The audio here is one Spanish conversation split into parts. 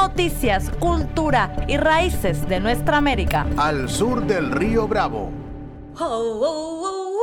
Noticias, cultura y raíces de nuestra América. Al sur del río Bravo. Oh, oh, oh,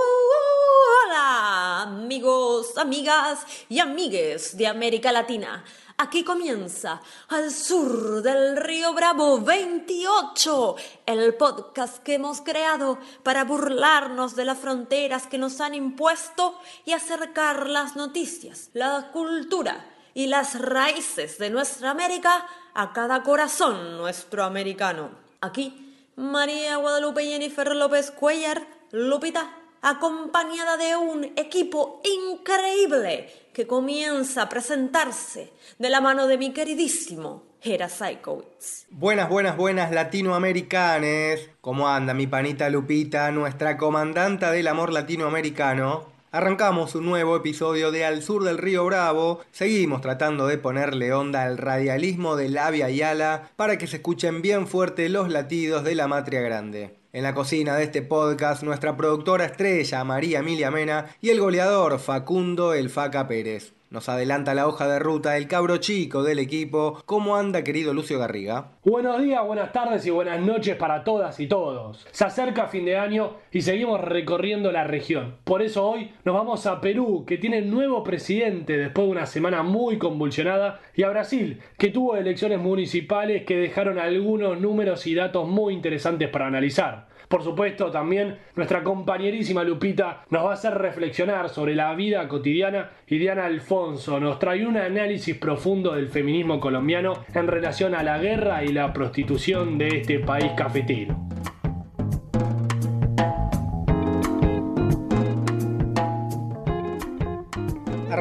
hola, amigos, amigas y amigues de América Latina. Aquí comienza Al sur del río Bravo 28, el podcast que hemos creado para burlarnos de las fronteras que nos han impuesto y acercar las noticias, la cultura y las raíces de nuestra América a cada corazón nuestro americano. Aquí, María Guadalupe Jennifer López Cuellar, Lupita, acompañada de un equipo increíble que comienza a presentarse de la mano de mi queridísimo Hera Saikowitz. Buenas, buenas, buenas latinoamericanes. ¿Cómo anda mi panita Lupita, nuestra comandanta del amor latinoamericano? Arrancamos un nuevo episodio de Al Sur del Río Bravo. Seguimos tratando de ponerle onda al radialismo de Labia y Ala para que se escuchen bien fuerte los latidos de la matria grande. En la cocina de este podcast, nuestra productora estrella María Emilia Mena y el goleador Facundo El Faca Pérez. Nos adelanta la hoja de ruta el cabro chico del equipo. ¿Cómo anda, querido Lucio Garriga? Buenos días, buenas tardes y buenas noches para todas y todos. Se acerca fin de año y seguimos recorriendo la región. Por eso hoy nos vamos a Perú, que tiene nuevo presidente después de una semana muy convulsionada, y a Brasil, que tuvo elecciones municipales que dejaron algunos números y datos muy interesantes para analizar. Por supuesto, también nuestra compañerísima Lupita nos va a hacer reflexionar sobre la vida cotidiana y Diana Alfonso nos trae un análisis profundo del feminismo colombiano en relación a la guerra y la prostitución de este país cafetero.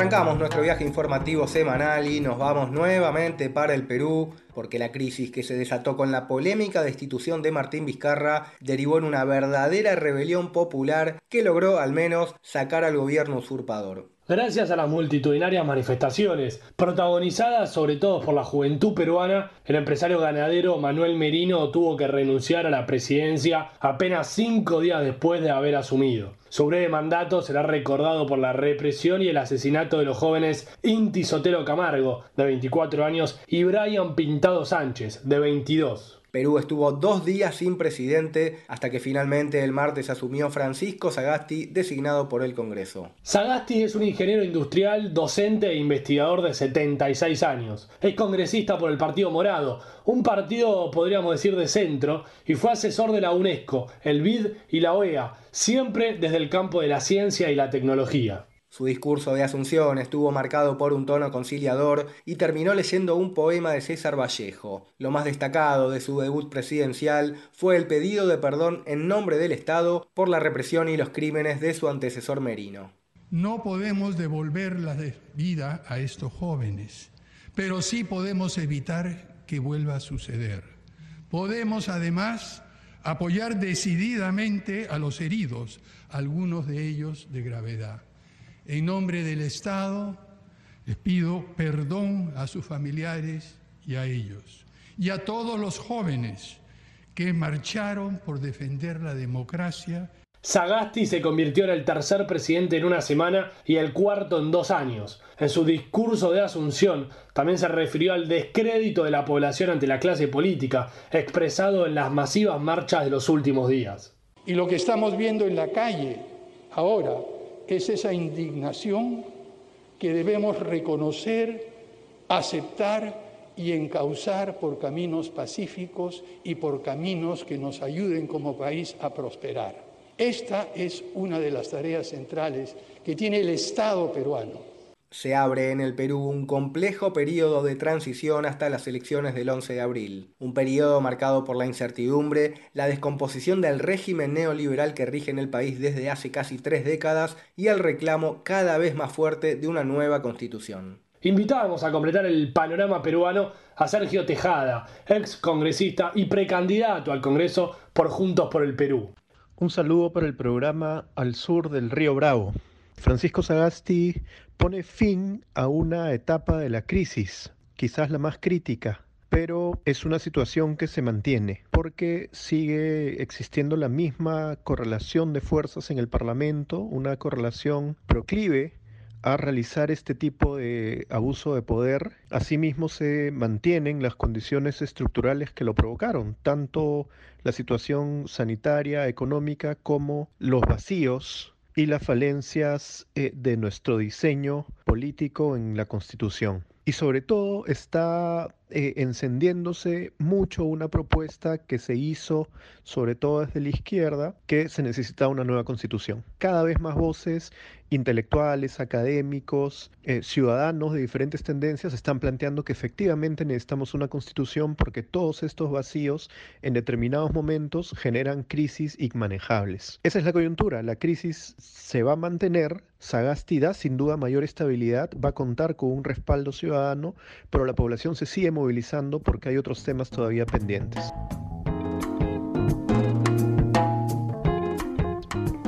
Arrancamos nuestro viaje informativo semanal y nos vamos nuevamente para el Perú porque la crisis que se desató con la polémica destitución de Martín Vizcarra derivó en una verdadera rebelión popular que logró al menos sacar al gobierno usurpador. Gracias a las multitudinarias manifestaciones, protagonizadas sobre todo por la juventud peruana, el empresario ganadero Manuel Merino tuvo que renunciar a la presidencia apenas cinco días después de haber asumido. Su breve mandato será recordado por la represión y el asesinato de los jóvenes Inti Sotelo Camargo, de 24 años, y Brian Pintado Sánchez, de 22. Perú estuvo dos días sin presidente hasta que finalmente el martes asumió Francisco Sagasti, designado por el Congreso. Sagasti es un ingeniero industrial, docente e investigador de 76 años. Es congresista por el Partido Morado, un partido podríamos decir de centro, y fue asesor de la UNESCO, el BID y la OEA, siempre desde el campo de la ciencia y la tecnología. Su discurso de Asunción estuvo marcado por un tono conciliador y terminó leyendo un poema de César Vallejo. Lo más destacado de su debut presidencial fue el pedido de perdón en nombre del Estado por la represión y los crímenes de su antecesor Merino. No podemos devolver la vida a estos jóvenes, pero sí podemos evitar que vuelva a suceder. Podemos además apoyar decididamente a los heridos, algunos de ellos de gravedad. En nombre del Estado, les pido perdón a sus familiares y a ellos, y a todos los jóvenes que marcharon por defender la democracia. Sagasti se convirtió en el tercer presidente en una semana y el cuarto en dos años. En su discurso de Asunción también se refirió al descrédito de la población ante la clase política, expresado en las masivas marchas de los últimos días. Y lo que estamos viendo en la calle ahora es esa indignación que debemos reconocer, aceptar y encauzar por caminos pacíficos y por caminos que nos ayuden como país a prosperar. Esta es una de las tareas centrales que tiene el Estado peruano. Se abre en el Perú un complejo periodo de transición hasta las elecciones del 11 de abril, un periodo marcado por la incertidumbre, la descomposición del régimen neoliberal que rige en el país desde hace casi tres décadas y el reclamo cada vez más fuerte de una nueva constitución. invitábamos a completar el panorama peruano a Sergio Tejada, ex congresista y precandidato al Congreso por Juntos por el Perú. Un saludo para el programa Al Sur del Río Bravo. Francisco Sagasti pone fin a una etapa de la crisis, quizás la más crítica, pero es una situación que se mantiene porque sigue existiendo la misma correlación de fuerzas en el Parlamento, una correlación proclive a realizar este tipo de abuso de poder. Asimismo se mantienen las condiciones estructurales que lo provocaron, tanto la situación sanitaria, económica, como los vacíos y las falencias eh, de nuestro diseño político en la Constitución. Y sobre todo está eh, encendiéndose mucho una propuesta que se hizo, sobre todo desde la izquierda, que se necesita una nueva constitución. Cada vez más voces intelectuales, académicos, eh, ciudadanos de diferentes tendencias están planteando que efectivamente necesitamos una constitución porque todos estos vacíos en determinados momentos generan crisis inmanejables. Esa es la coyuntura, la crisis se va a mantener, Sagasti da sin duda mayor estabilidad, va a contar con un respaldo ciudadano, pero la población se sigue movilizando porque hay otros temas todavía pendientes.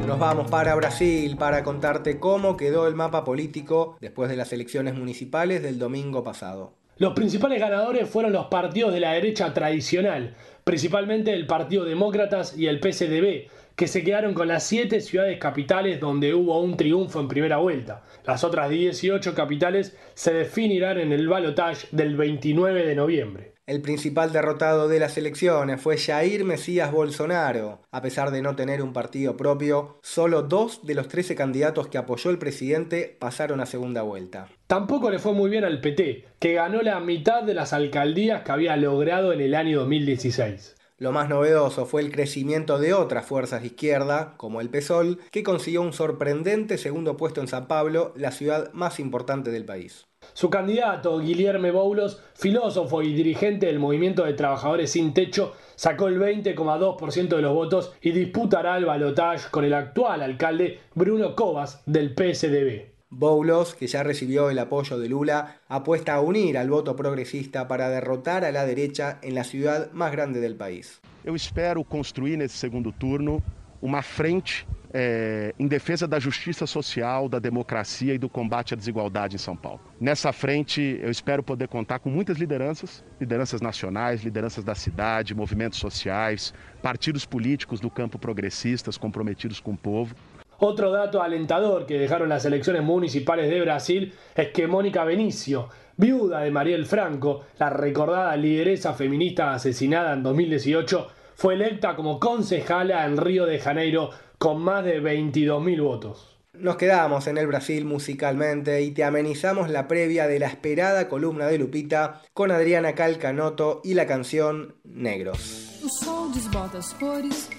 Nos vamos para Brasil para contarte cómo quedó el mapa político después de las elecciones municipales del domingo pasado. Los principales ganadores fueron los partidos de la derecha tradicional, principalmente el Partido Demócratas y el PSDB, que se quedaron con las siete ciudades capitales donde hubo un triunfo en primera vuelta. Las otras 18 capitales se definirán en el balotaje del 29 de noviembre. El principal derrotado de las elecciones fue Jair Mesías Bolsonaro. A pesar de no tener un partido propio, solo dos de los 13 candidatos que apoyó el presidente pasaron a segunda vuelta. Tampoco le fue muy bien al PT, que ganó la mitad de las alcaldías que había logrado en el año 2016. Lo más novedoso fue el crecimiento de otras fuerzas de izquierda, como el PSOL, que consiguió un sorprendente segundo puesto en San Pablo, la ciudad más importante del país. Su candidato, Guillermo Boulos, filósofo y dirigente del movimiento de trabajadores sin techo, sacó el 20,2% de los votos y disputará el balotaje con el actual alcalde Bruno Covas del PSDB. Boulos, que ya recibió el apoyo de Lula, apuesta a unir al voto progresista para derrotar a la derecha en la ciudad más grande del país. Eu espero construir nesse segundo turno uma frente é, em defesa da justiça social, da democracia e do combate à desigualdade em São Paulo. Nessa frente, eu espero poder contar com muitas lideranças, lideranças nacionais, lideranças da cidade, movimentos sociais, partidos políticos do campo progressistas comprometidos com o povo. Otro dato alentador que dejaron las elecciones municipales de Brasil es que Mónica Benicio, viuda de Mariel Franco, la recordada lideresa feminista asesinada en 2018, fue electa como concejala en Río de Janeiro con más de 22.000 votos. Nos quedamos en el Brasil musicalmente y te amenizamos la previa de la esperada columna de Lupita con Adriana Calcanoto y la canción Negros. O sol desbota as cores,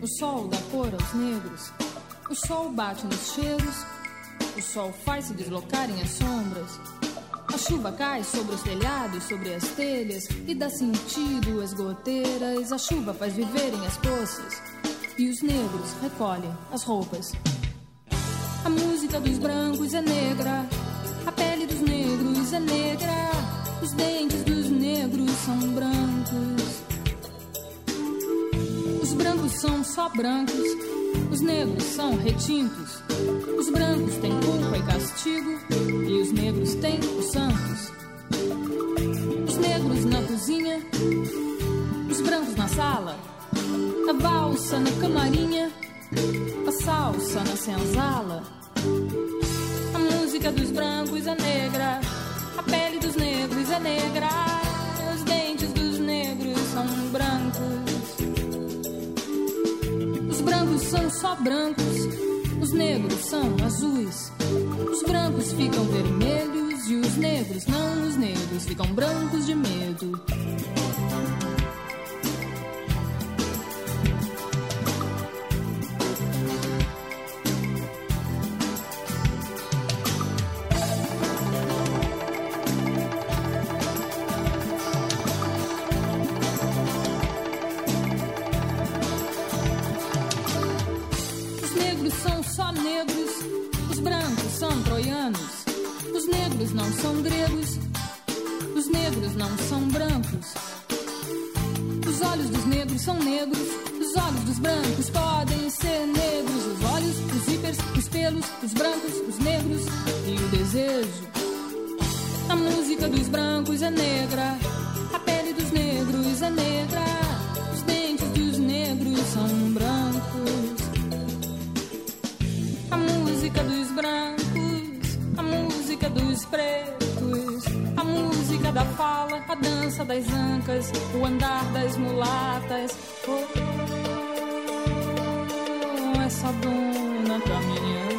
o sol dá cor aos negros, o sol bate nos cheiros, o sol faz se deslocarem as sombras. A chuva cai sobre os telhados, sobre as telhas e dá sentido às goteiras. A chuva faz viverem as poças e os negros recolhem as roupas. A música dos brancos é negra, a pele dos negros é negra, os dentes dos negros são brancos. Os brancos são só brancos, os negros são retintos. Os brancos têm culpa e castigo, e os negros têm os santos. Os negros na cozinha, os brancos na sala, a valsa na camarinha, a salsa na senzala. A música dos brancos é negra, a pele dos negros é negra, os dentes dos negros são brancos. Os brancos são só brancos, os negros são azuis. Os brancos ficam vermelhos e os negros não, os negros ficam brancos de medo. Dona caminhando.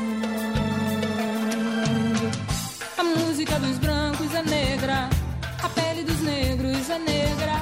A música dos brancos é negra, a pele dos negros é negra,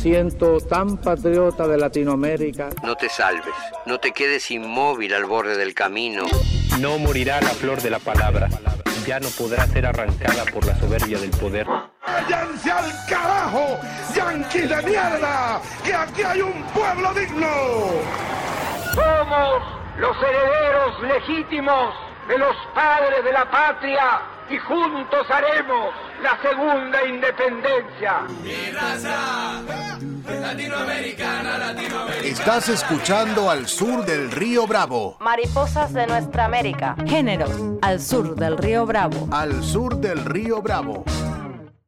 siento tan patriota de Latinoamérica. No te salves, no te quedes inmóvil al borde del camino. No morirá la flor de la palabra, ya no podrá ser arrancada por la soberbia del poder. ¡Váyanse al carajo, yanquis de mierda! ¡Que aquí hay un pueblo digno! Somos los herederos legítimos de los padres de la patria y juntos haremos la segunda independencia. Mi raza latinoamericana, latinoamericana. Estás escuchando al sur del río Bravo. Mariposas de nuestra América. Géneros, al sur del río Bravo. Al sur del río Bravo.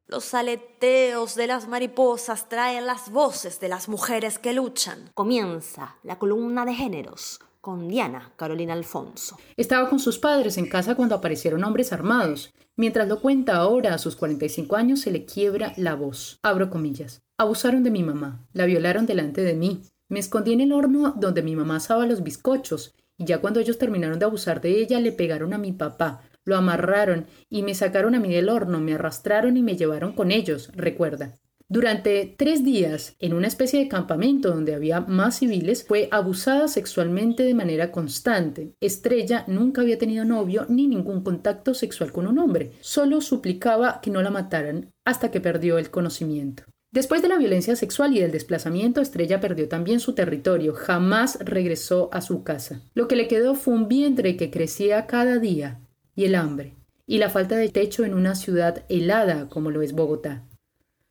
Los aleteos de las mariposas traen las voces de las mujeres que luchan. Comienza la columna de géneros con Diana Carolina Alfonso. Estaba con sus padres en casa cuando aparecieron hombres armados. Mientras lo cuenta ahora, a sus 45 años, se le quiebra la voz. Abro comillas. Abusaron de mi mamá. La violaron delante de mí. Me escondí en el horno donde mi mamá asaba los bizcochos. Y ya cuando ellos terminaron de abusar de ella, le pegaron a mi papá. Lo amarraron y me sacaron a mí del horno, me arrastraron y me llevaron con ellos, recuerda. Durante tres días, en una especie de campamento donde había más civiles, fue abusada sexualmente de manera constante. Estrella nunca había tenido novio ni ningún contacto sexual con un hombre. Solo suplicaba que no la mataran hasta que perdió el conocimiento. Después de la violencia sexual y del desplazamiento, Estrella perdió también su territorio, jamás regresó a su casa. Lo que le quedó fue un vientre que crecía cada día, y el hambre, y la falta de techo en una ciudad helada como lo es Bogotá.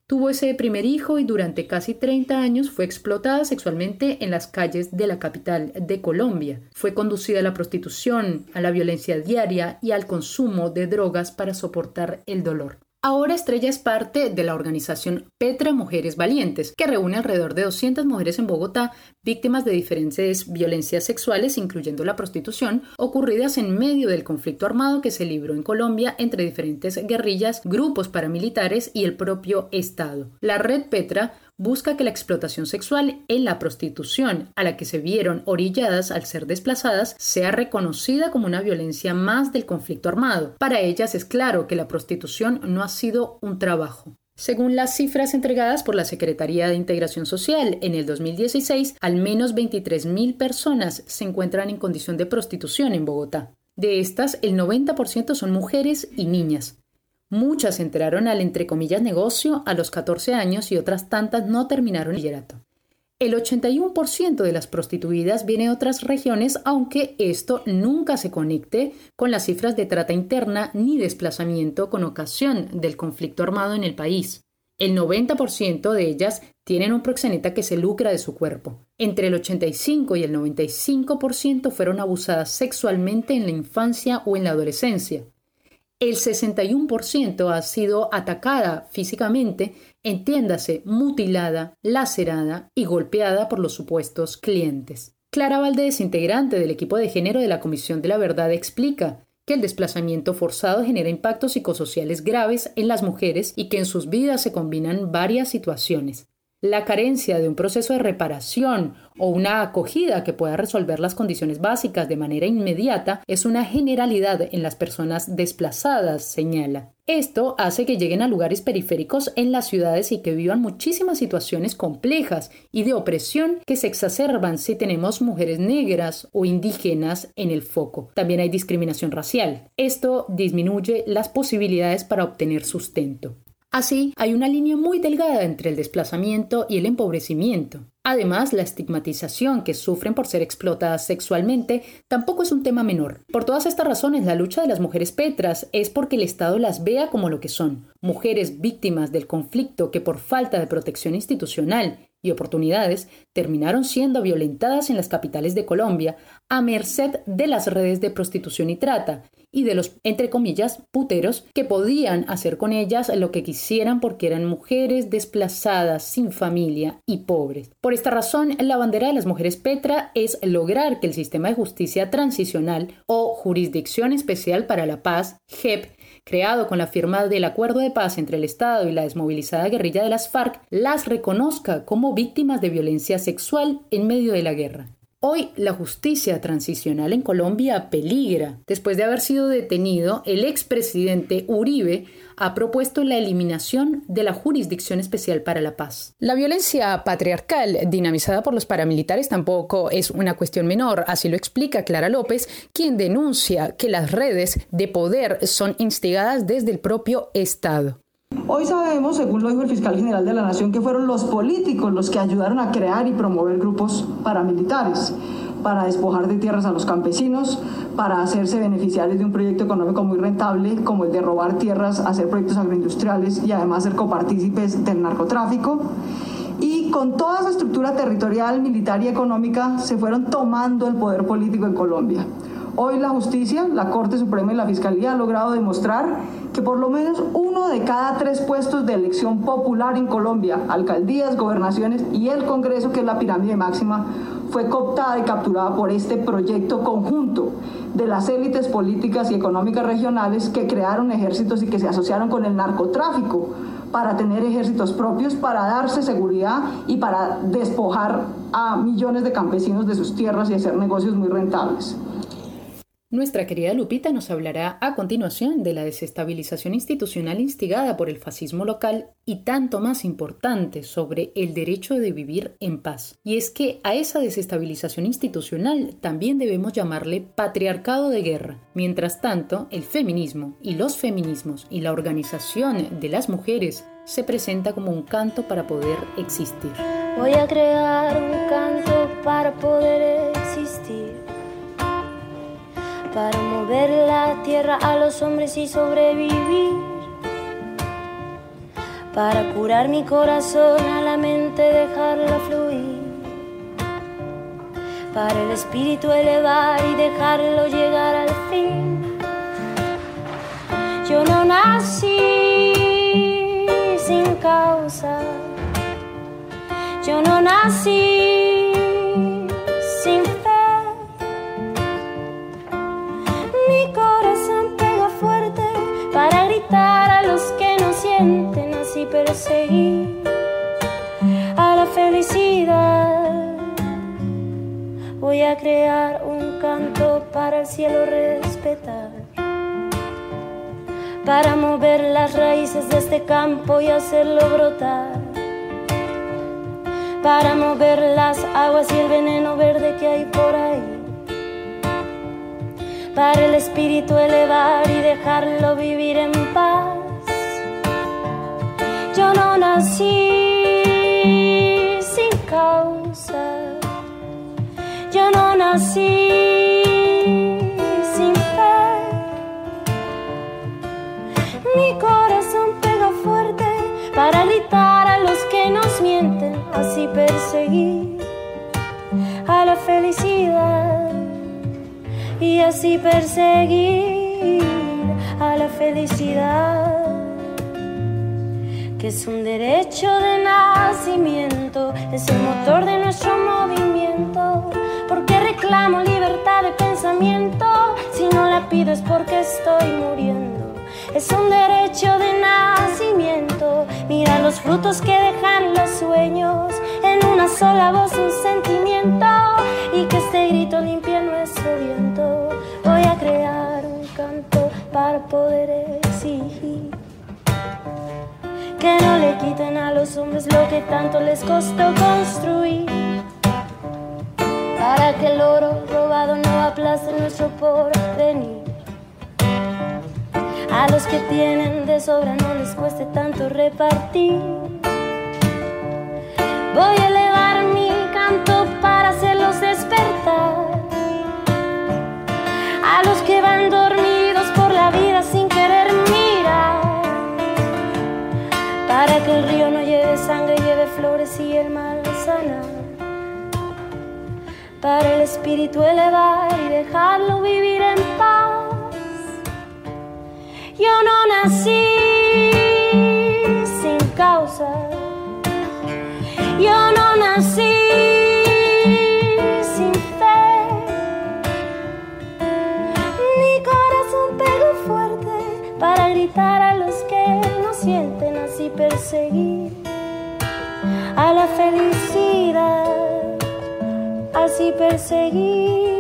Tuvo ese primer hijo y durante casi 30 años fue explotada sexualmente en las calles de la capital de Colombia. Fue conducida a la prostitución, a la violencia diaria y al consumo de drogas para soportar el dolor. Ahora Estrella es parte de la organización Petra Mujeres Valientes, que reúne alrededor de 200 mujeres en Bogotá víctimas de diferentes violencias sexuales, incluyendo la prostitución, ocurridas en medio del conflicto armado que se libró en Colombia entre diferentes guerrillas, grupos paramilitares y el propio Estado. La red Petra busca que la explotación sexual en la prostitución a la que se vieron orilladas al ser desplazadas sea reconocida como una violencia más del conflicto armado. Para ellas es claro que la prostitución no ha sido un trabajo. Según las cifras entregadas por la Secretaría de Integración Social, en el 2016 al menos 23.000 personas se encuentran en condición de prostitución en Bogotá. De estas, el 90% son mujeres y niñas. Muchas entraron al entre comillas negocio a los 14 años y otras tantas no terminaron el bachillerato. El 81% de las prostituidas viene de otras regiones, aunque esto nunca se conecte con las cifras de trata interna ni desplazamiento con ocasión del conflicto armado en el país. El 90% de ellas tienen un proxeneta que se lucra de su cuerpo. Entre el 85 y el 95% fueron abusadas sexualmente en la infancia o en la adolescencia. El 61% ha sido atacada físicamente, entiéndase, mutilada, lacerada y golpeada por los supuestos clientes. Clara Valdés, integrante del equipo de género de la Comisión de la Verdad, explica que el desplazamiento forzado genera impactos psicosociales graves en las mujeres y que en sus vidas se combinan varias situaciones. La carencia de un proceso de reparación o una acogida que pueda resolver las condiciones básicas de manera inmediata es una generalidad en las personas desplazadas, señala. Esto hace que lleguen a lugares periféricos en las ciudades y que vivan muchísimas situaciones complejas y de opresión que se exacerban si tenemos mujeres negras o indígenas en el foco. También hay discriminación racial. Esto disminuye las posibilidades para obtener sustento. Así, hay una línea muy delgada entre el desplazamiento y el empobrecimiento. Además, la estigmatización que sufren por ser explotadas sexualmente tampoco es un tema menor. Por todas estas razones, la lucha de las mujeres petras es porque el Estado las vea como lo que son, mujeres víctimas del conflicto que por falta de protección institucional y oportunidades terminaron siendo violentadas en las capitales de Colombia a merced de las redes de prostitución y trata y de los, entre comillas, puteros que podían hacer con ellas lo que quisieran porque eran mujeres desplazadas, sin familia y pobres. Por esta razón, la bandera de las mujeres Petra es lograr que el sistema de justicia transicional o jurisdicción especial para la paz, JEP, creado con la firma del acuerdo de paz entre el Estado y la desmovilizada guerrilla de las FARC, las reconozca como víctimas de violencia sexual en medio de la guerra. Hoy la justicia transicional en Colombia peligra. Después de haber sido detenido, el expresidente Uribe ha propuesto la eliminación de la Jurisdicción Especial para la Paz. La violencia patriarcal dinamizada por los paramilitares tampoco es una cuestión menor, así lo explica Clara López, quien denuncia que las redes de poder son instigadas desde el propio Estado. Hoy sabemos, según lo dijo el fiscal general de la Nación, que fueron los políticos los que ayudaron a crear y promover grupos paramilitares para despojar de tierras a los campesinos, para hacerse beneficiarios de un proyecto económico muy rentable como el de robar tierras, hacer proyectos agroindustriales y además ser copartícipes del narcotráfico. Y con toda esa estructura territorial, militar y económica se fueron tomando el poder político en Colombia. Hoy la justicia, la Corte Suprema y la Fiscalía han logrado demostrar que por lo menos uno de cada tres puestos de elección popular en Colombia, alcaldías, gobernaciones y el Congreso, que es la pirámide máxima, fue cooptada y capturada por este proyecto conjunto de las élites políticas y económicas regionales que crearon ejércitos y que se asociaron con el narcotráfico para tener ejércitos propios, para darse seguridad y para despojar a millones de campesinos de sus tierras y hacer negocios muy rentables. Nuestra querida Lupita nos hablará a continuación de la desestabilización institucional instigada por el fascismo local y tanto más importante sobre el derecho de vivir en paz. Y es que a esa desestabilización institucional también debemos llamarle patriarcado de guerra. Mientras tanto, el feminismo y los feminismos y la organización de las mujeres se presenta como un canto para poder existir. Voy a crear un canto para poder existir para mover la tierra a los hombres y sobrevivir, para curar mi corazón a la mente, dejarla fluir, para el espíritu elevar y dejarlo llegar al fin. Yo no nací sin causa, yo no nací campo y hacerlo brotar, para mover las aguas y el veneno verde que hay por ahí. Para el espíritu elevar y dejarlo vivir en paz. Yo no nací sin causa, yo no nací así perseguir a la felicidad y así perseguir a la felicidad que es un derecho de nacimiento, es el motor de nuestro movimiento. Porque reclamo libertad de pensamiento, si no la pido es porque estoy muriendo. Es un derecho de nacimiento, Mira los frutos que dejan los sueños, en una sola voz un sentimiento, y que este grito limpie nuestro viento. Voy a crear un canto para poder exigir que no le quiten a los hombres lo que tanto les costó construir. Para que el oro robado no aplaste nuestro porvenir. A los que tienen de sobra no les cueste tanto repartir. Voy a elevar mi canto para hacerlos despertar. A los que van dormidos por la vida sin querer mirar. Para que el río no lleve sangre, lleve flores y el mal sanar. Para el espíritu elevar y dejarlo vivir en. Yo no nací sin causa. Yo no nací sin fe. Mi corazón pegó fuerte para gritar a los que no sienten así perseguir a la felicidad, así perseguir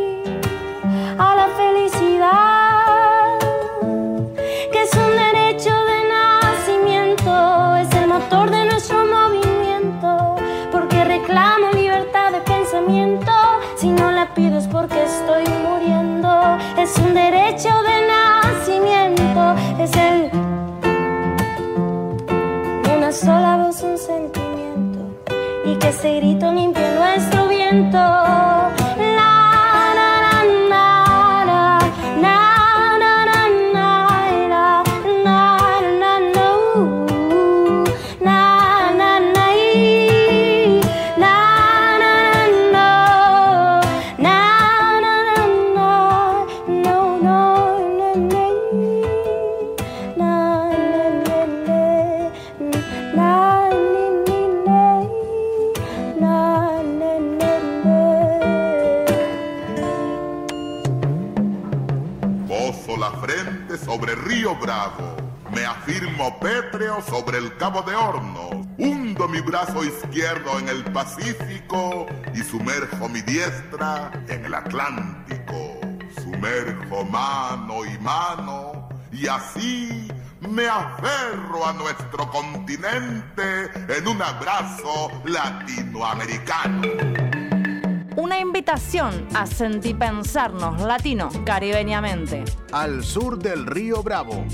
Río Bravo. Me afirmo pétreo sobre el Cabo de Hornos. Hundo mi brazo izquierdo en el Pacífico y sumerjo mi diestra en el Atlántico. Sumerjo mano y mano y así me aferro a nuestro continente en un abrazo latinoamericano. Una invitación a sentipensarnos latino caribeñamente. Al sur del río Bravo.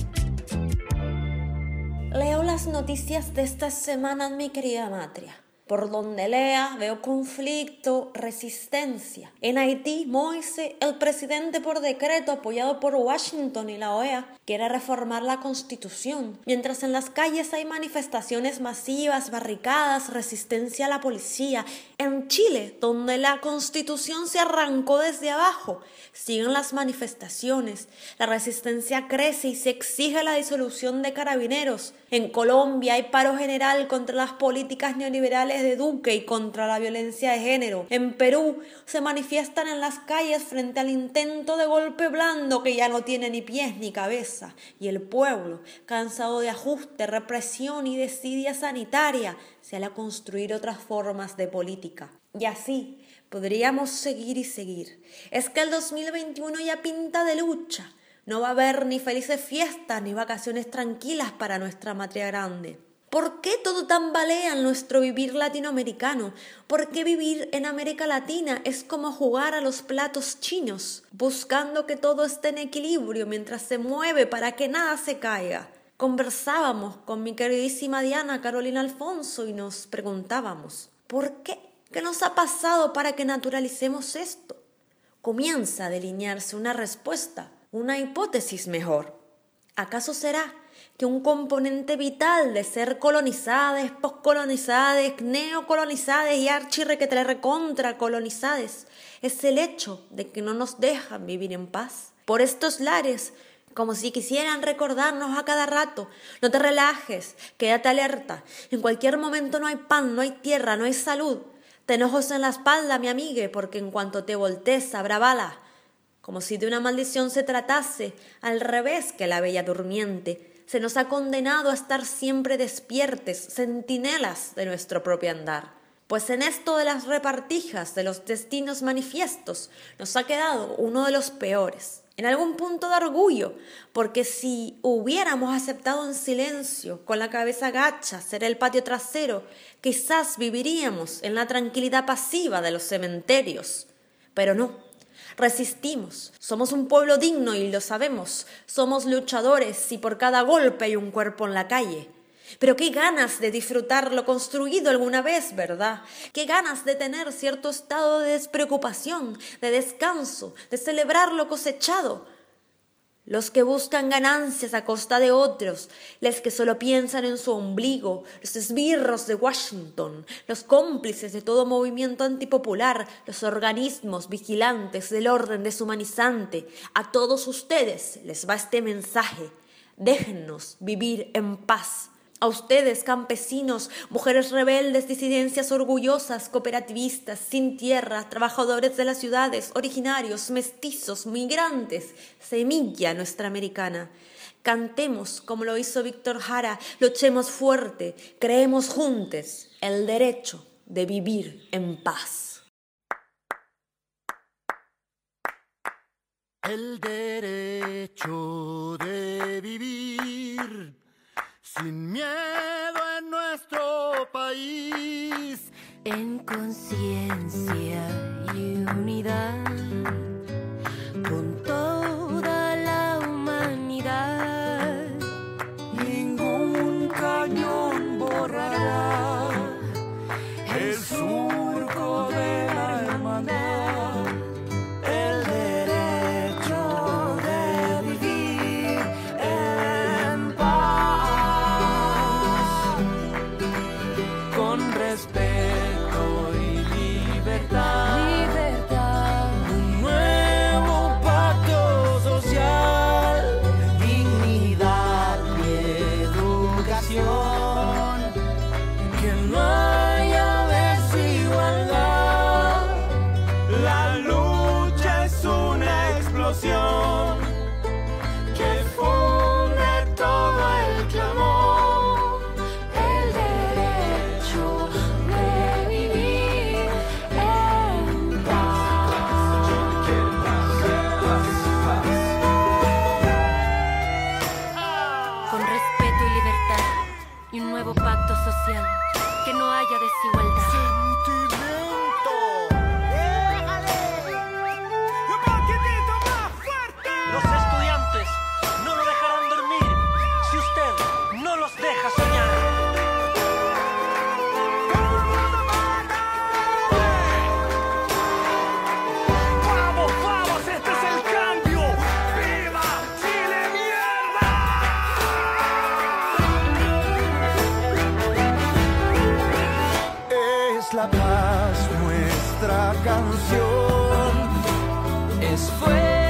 Leo las noticias de esta semana en mi querida matria. Por donde lea veo conflicto, resistencia. En Haití, Moise, el presidente por decreto apoyado por Washington y la OEA, quiere reformar la constitución, mientras en las calles hay manifestaciones masivas, barricadas, resistencia a la policía. En Chile, donde la constitución se arrancó desde abajo, siguen las manifestaciones, la resistencia crece y se exige la disolución de carabineros. En Colombia hay paro general contra las políticas neoliberales de Duque y contra la violencia de género. En Perú se manifiestan en las calles frente al intento de golpe blando que ya no tiene ni pies ni cabeza. Y el pueblo, cansado de ajuste, represión y desidia sanitaria, sale a construir otras formas de política. Y así podríamos seguir y seguir. Es que el 2021 ya pinta de lucha. No va a haber ni felices fiestas ni vacaciones tranquilas para nuestra matria grande. ¿Por qué todo tambalea en nuestro vivir latinoamericano? ¿Por qué vivir en América Latina es como jugar a los platos chinos, buscando que todo esté en equilibrio mientras se mueve para que nada se caiga? Conversábamos con mi queridísima Diana Carolina Alfonso y nos preguntábamos, ¿por qué? ¿Qué nos ha pasado para que naturalicemos esto? Comienza a delinearse una respuesta, una hipótesis mejor. ¿Acaso será que un componente vital de ser colonizades, poscolonizades, neocolonizades y archirrequetre recontra es el hecho de que no nos dejan vivir en paz? Por estos lares como si quisieran recordarnos a cada rato. No te relajes, quédate alerta. En cualquier momento no hay pan, no hay tierra, no hay salud. Ten ojos en la espalda, mi amigue, porque en cuanto te voltees habrá bala. Como si de una maldición se tratase, al revés que la bella durmiente. Se nos ha condenado a estar siempre despiertes, centinelas de nuestro propio andar. Pues en esto de las repartijas de los destinos manifiestos nos ha quedado uno de los peores, en algún punto de orgullo, porque si hubiéramos aceptado en silencio, con la cabeza gacha, ser el patio trasero, quizás viviríamos en la tranquilidad pasiva de los cementerios. Pero no, resistimos, somos un pueblo digno y lo sabemos, somos luchadores y por cada golpe hay un cuerpo en la calle. Pero qué ganas de disfrutar lo construido alguna vez, ¿verdad? Qué ganas de tener cierto estado de despreocupación, de descanso, de celebrar lo cosechado. Los que buscan ganancias a costa de otros, los que solo piensan en su ombligo, los esbirros de Washington, los cómplices de todo movimiento antipopular, los organismos vigilantes del orden deshumanizante, a todos ustedes les va este mensaje. Déjennos vivir en paz. A ustedes, campesinos, mujeres rebeldes, disidencias orgullosas, cooperativistas, sin tierra, trabajadores de las ciudades, originarios, mestizos, migrantes, semilla nuestra americana. Cantemos como lo hizo Víctor Jara, luchemos fuerte, creemos juntos el derecho de vivir en paz. El derecho de vivir sin miedo en nuestro país, en conciencia y unidad, con toda Es la paz nuestra canción. Es fuego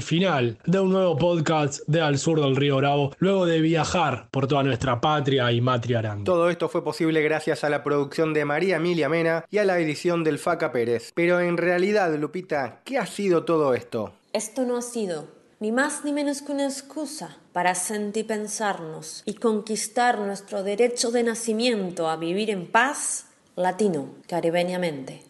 al final de un nuevo podcast de Al Sur del Río Bravo, luego de viajar por toda nuestra patria y matria aranda. Todo esto fue posible gracias a la producción de María Emilia Mena y a la edición del Faca Pérez. Pero en realidad, Lupita, ¿qué ha sido todo esto? Esto no ha sido ni más ni menos que una excusa para sentipensarnos y conquistar nuestro derecho de nacimiento a vivir en paz latino, caribeñamente.